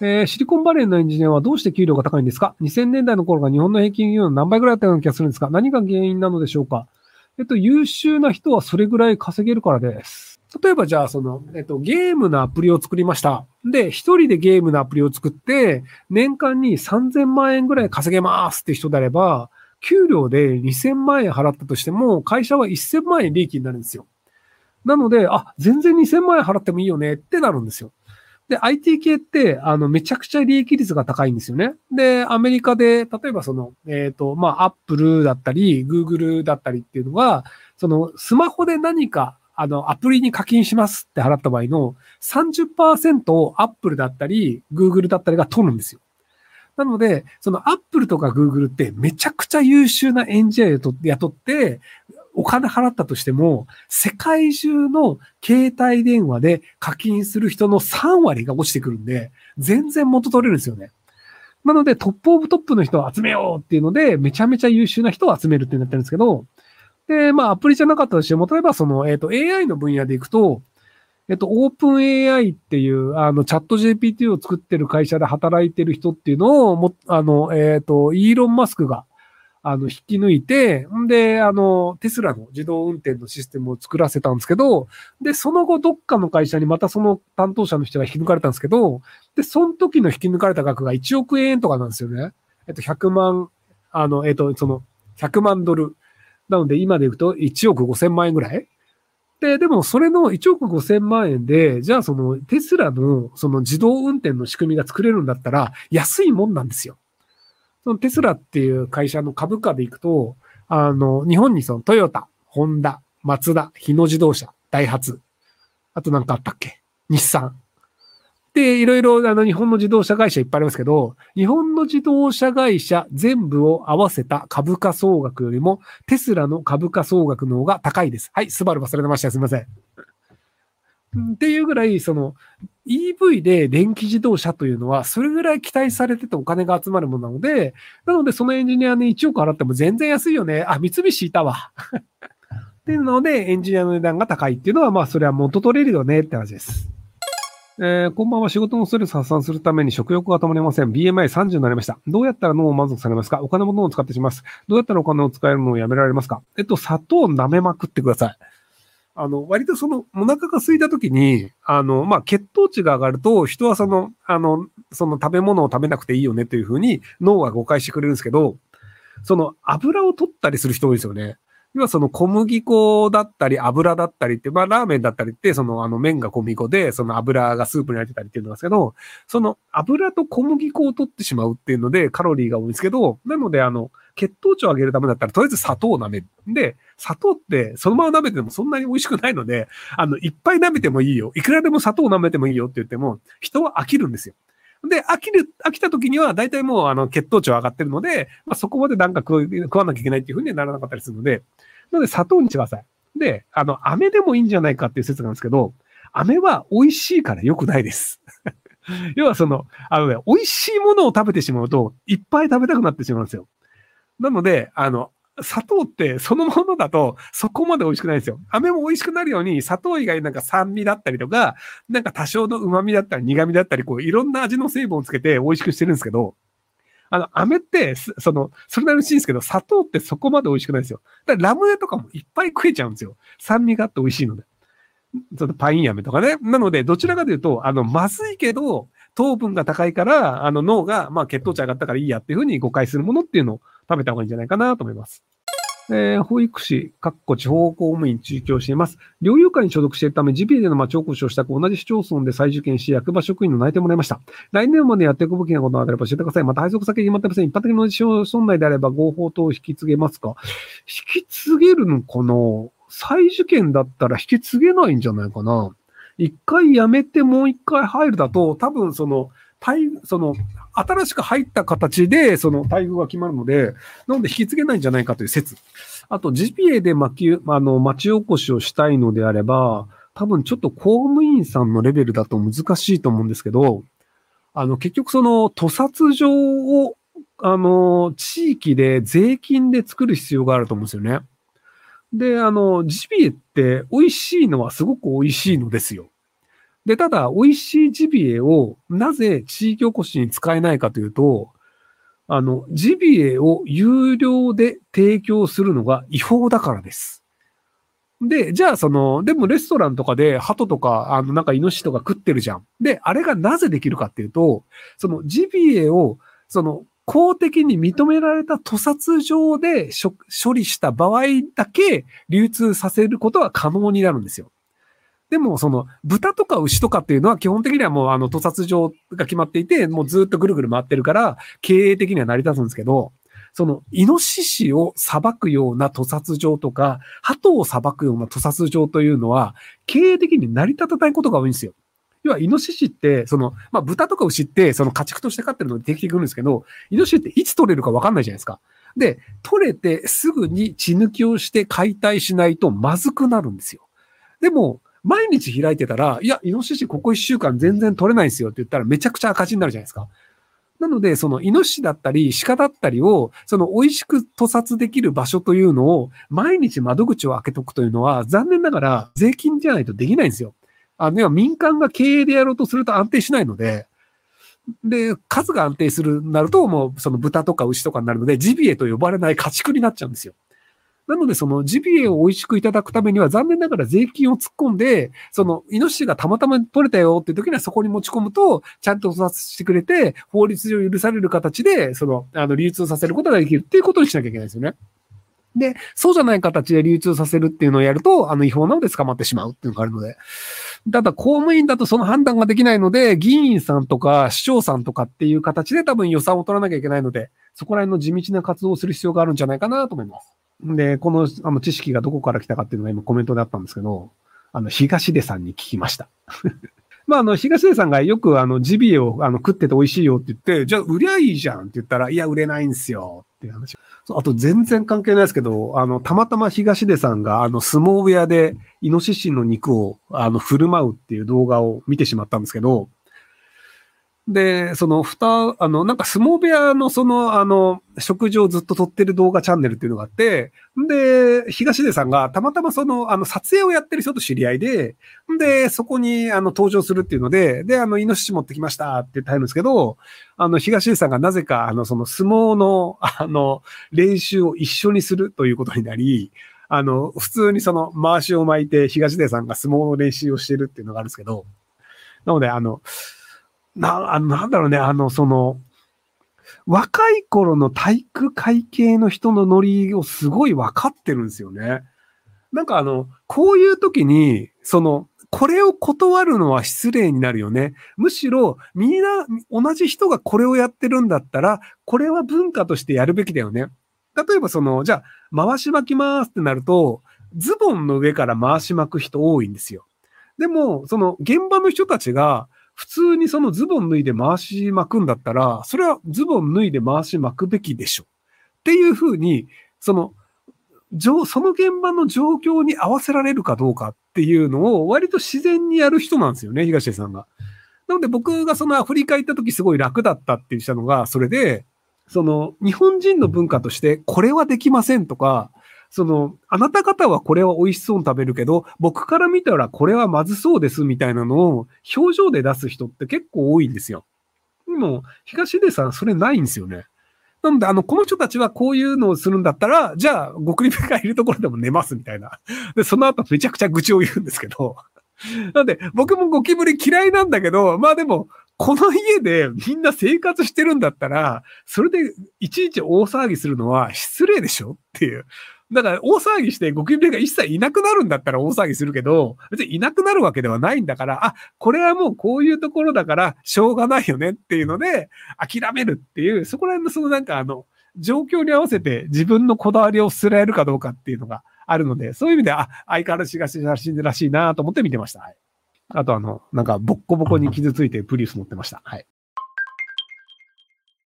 えー、シリコンバレーのエンジニアはどうして給料が高いんですか ?2000 年代の頃が日本の平均給料の何倍ぐらいだったような気がするんですか何が原因なのでしょうか？えっと、優秀な人はそれぐらい稼げるからです。例えばじゃあ、その、えっと、ゲームのアプリを作りました。で、一人でゲームのアプリを作って、年間に3000万円ぐらい稼げますって人であれば、給料で2000万円払ったとしても、会社は1000万円利益になるんですよ。なので、あ、全然2000万円払ってもいいよねってなるんですよ。で、IT 系って、あの、めちゃくちゃ利益率が高いんですよね。で、アメリカで、例えばその、えっ、ー、と、まあ、アップルだったり、グーグルだったりっていうのは、その、スマホで何か、あの、アプリに課金しますって払った場合の30%をアップルだったり、グーグルだったりが取るんですよ。なので、そのアップルとかグーグルってめちゃくちゃ優秀なエンジニアを雇って、お金払ったとしても、世界中の携帯電話で課金する人の3割が落ちてくるんで、全然元取れるんですよね。なので、トップオブトップの人を集めようっていうので、めちゃめちゃ優秀な人を集めるってなってるんですけど、で、まあ、アプリじゃなかったとしても、例えばその、えっ、ー、と、AI の分野でいくと、えっと、オープン AI っていう、あの、チャット GPT を作ってる会社で働いてる人っていうのを、も、あの、えっ、ー、と、イーロン・マスクが、あの、引き抜いて、んで、あの、テスラの自動運転のシステムを作らせたんですけど、で、その後、どっかの会社にまたその担当者の人が引き抜かれたんですけど、で、その時の引き抜かれた額が1億円とかなんですよね。えっと、100万、あの、えっと、その、100万ドル。なので、今で言うと1億5千万円ぐらいで、でもそれの1億5千万円で、じゃあそのテスラのその自動運転の仕組みが作れるんだったら安いもんなんですよ。そのテスラっていう会社の株価でいくと、あの、日本にそのトヨタ、ホンダ、マツダ、日野自動車、ダイハツ、あとなんかあったっけ？日産。で、いろいろあの日本の自動車会社いっぱいありますけど、日本の自動車会社全部を合わせた株価総額よりも、テスラの株価総額の方が高いです。はい、スバル忘れてました。すみません。っていうぐらい、その EV で電気自動車というのは、それぐらい期待されててお金が集まるものなので、なのでそのエンジニアに1億払っても全然安いよね。あ、三菱いたわ。っていうので、エンジニアの値段が高いっていうのは、まあ、それは元取れるよねって話です。えー、こんばんは。仕事のストレス発散するために食欲が止まりません。BMI30 になりました。どうやったら脳を満足されますか？お金も脳を使ってします。どうやったらお金を使えるのをやめられますか？えっと、砂糖を舐めまくってください。あの、割とその、お腹が空いた時に、あの、まあ、血糖値が上がると、人はその、あの、その食べ物を食べなくていいよねというふうに脳が誤解してくれるんですけど、その油を取ったりする人多いですよね。要はその小麦粉だったり油だったりって、まあラーメンだったりって、そのあの麺が小麦粉で、その油がスープに入ってたりっていうんですけど、その油と小麦粉を取ってしまうっていうのでカロリーが多いんですけど、なのであの、血糖値を上げるためだったら、とりあえず砂糖を舐める。で、砂糖ってそのまま舐めてもそんなに美味しくないので、あの、いっぱい舐めてもいいよ。いくらでも砂糖を舐めてもいいよって言っても、人は飽きるんですよ。で、飽きる、飽きた時には大体もうあの血糖値は上がってるので、まあ、そこまでなんか食わなきゃいけないっていうふうにはならなかったりするので、なので砂糖にしてください。で、あの、飴でもいいんじゃないかっていう説なんですけど、飴は美味しいから良くないです。要はその、あのね、美味しいものを食べてしまうと、いっぱい食べたくなってしまうんですよ。なので、あの、砂糖ってそのものだとそこまで美味しくないんですよ。飴も美味しくなるように砂糖以外なんか酸味だったりとか、なんか多少の旨味だったり苦味だったり、こういろんな味の成分をつけて美味しくしてるんですけど、あの、飴って、その、それなりに美味しいんですけど、砂糖ってそこまで美味しくないですよ。だからラムネとかもいっぱい食えちゃうんですよ。酸味があって美味しいので。そのパイン飴とかね。なので、どちらかというと、あの、まずいけど、糖分が高いから、あの、脳が、まあ、血糖値上がったからいいやっていうふうに誤解するものっていうのを食べた方がいいんじゃないかなと思います。えー、保育士、かっこ地方公務員追求しています。猟友会に所属しているため、ジビエでの町おこしをしたく、同じ市町村で再受験し、役場職員の内定もらいました。来年までやっていくべきなことがあれば教えてください。また配属先決まってません。一般的な市町村内であれば合法等を引き継げますか？引き継げるのかな？再受験だったら引き継げないんじゃないかな？一回辞めてもう一回入るだと、多分その、その、新しく入った形で、その待遇が決まるので、なので引き継げないんじゃないかという説。あと、ジピエで巻き、あの、町おこしをしたいのであれば、多分ちょっと公務員さんのレベルだと難しいと思うんですけど、あの、結局その、屠殺場を、あの、地域で税金で作る必要があると思うんですよね。で、あの、ジビエって美味しいのはすごく美味しいのですよ。で、ただ、美味しいジビエをなぜ地域おこしに使えないかというと、あの、ジビエを有料で提供するのが違法だからです。で、じゃあその、でもレストランとかで鳩とか、あの、なんかイノシシとか食ってるじゃん。で、あれがなぜできるかっていうと、そのジビエを、その、公的に認められた屠殺場で処理した場合だけ流通させることは可能になるんですよ。でも、その、豚とか牛とかっていうのは基本的にはもうあの、屠殺場が決まっていて、もうずっとぐるぐる回ってるから、経営的には成り立つんですけど、その、イノシシを裁くような屠殺場とか、鳩を裁くような屠殺場というのは、経営的に成り立たないことが多いんですよ。要は、イノシシって、その、まあ、豚とか牛って、その家畜として飼ってるのでできてくるんですけど、イノシシっていつ取れるかわかんないじゃないですか。で、取れてすぐに血抜きをして解体しないとまずくなるんですよ。でも、毎日開いてたら、いや、イノシシここ一週間全然取れないんですよって言ったらめちゃくちゃ赤字になるじゃないですか。なので、そのイノシシだったり鹿だったりを、その美味しく屠殺できる場所というのを毎日窓口を開けとくというのは残念ながら税金じゃないとできないんですよ。あの、民間が経営でやろうとすると安定しないので、で、数が安定する、なるともうその豚とか牛とかになるので、ジビエと呼ばれない家畜になっちゃうんですよ。なので、そのジビエを美味しくいただくためには、残念ながら税金を突っ込んで、その、イノシシがたまたま取れたよっていう時にはそこに持ち込むと、ちゃんと屠殺してくれて、法律上許される形で、その、あの、流通させることができるっていうことにしなきゃいけないですよね。で、そうじゃない形で流通させるっていうのをやると、あの、違法なので捕まってしまうっていうのがあるので。ただ、公務員だとその判断ができないので、議員さんとか市長さんとかっていう形で多分予算を取らなきゃいけないので、そこら辺の地道な活動をする必要があるんじゃないかなと思います。で、この、あの、知識がどこから来たかっていうのが今コメントであったんですけど、あの、東出さんに聞きました。まあ、あの、東出さんがよく、あの、ジビエを、あの、食ってて美味しいよって言って、じゃあ、売りゃいいじゃんって言ったら、いや、売れないんですよっていう話。あと、全然関係ないですけど、あの、たまたま東出さんが、あの、相撲部屋で、イノシシの肉を、あの、振る舞うっていう動画を見てしまったんですけど、で、その、蓋、あの、なんか相撲部屋のその、あの、食事をずっと撮ってる動画チャンネルっていうのがあって、で、東出さんがたまたまその、あの、撮影をやってる人と知り合いで、で、そこに、あの、登場するっていうので、で、あの、イノシシ持ってきましたって言ってるんですけど、あの、東出さんがなぜか、あの、その相撲の、あの、練習を一緒にするということになり、あの、普通にその、回しを巻いて東出さんが相撲の練習をしてるっていうのがあるんですけど、なので、あの、な、なんだろうね、あの、その、若い頃の体育会系の人のノリをすごい分かってるんですよね。なんかあの、こういう時に、その、これを断るのは失礼になるよね。むしろ、みんな、同じ人がこれをやってるんだったら、これは文化としてやるべきだよね。例えばその、じゃあ、回し巻きますってなると、ズボンの上から回し巻く人多いんですよ。でも、その現場の人たちが、普通にそのズボン脱いで回し巻くんだったら、それはズボン脱いで回し巻くべきでしょ。っていうふうに、その、その現場の状況に合わせられるかどうかっていうのを割と自然にやる人なんですよね、東出さんが。なので僕がそのアフリカ行った時すごい楽だったって言ったのが、それで、その日本人の文化としてこれはできませんとか、その、あなた方はこれは美味しそうに食べるけど、僕から見たらこれはまずそうですみたいなのを表情で出す人って結構多いんですよ。でも、東出さんそれないんですよね。なので、あの、この人たちはこういうのをするんだったら、じゃあ、極リがいるところでも寝ますみたいな。で、その後めちゃくちゃ愚痴を言うんですけど。なんで、僕もゴキブリ嫌いなんだけど、まあでも、この家でみんな生活してるんだったら、それでいちいち大騒ぎするのは失礼でしょっていう。だから大騒ぎしてゴキブリが一切いなくなるんだったら大騒ぎするけど、別にいなくなるわけではないんだから、あ、これはもうこういうところだからしょうがないよねっていうので、諦めるっていう、そこら辺のそのなんかあの、状況に合わせて自分のこだわりを捨てられるかどうかっていうのがあるので、そういう意味で、あ、相変わらず東らしいらしいなと思って見てました。はい。あとあの、なんかボッコボコに傷ついてプリウス乗ってました。はい。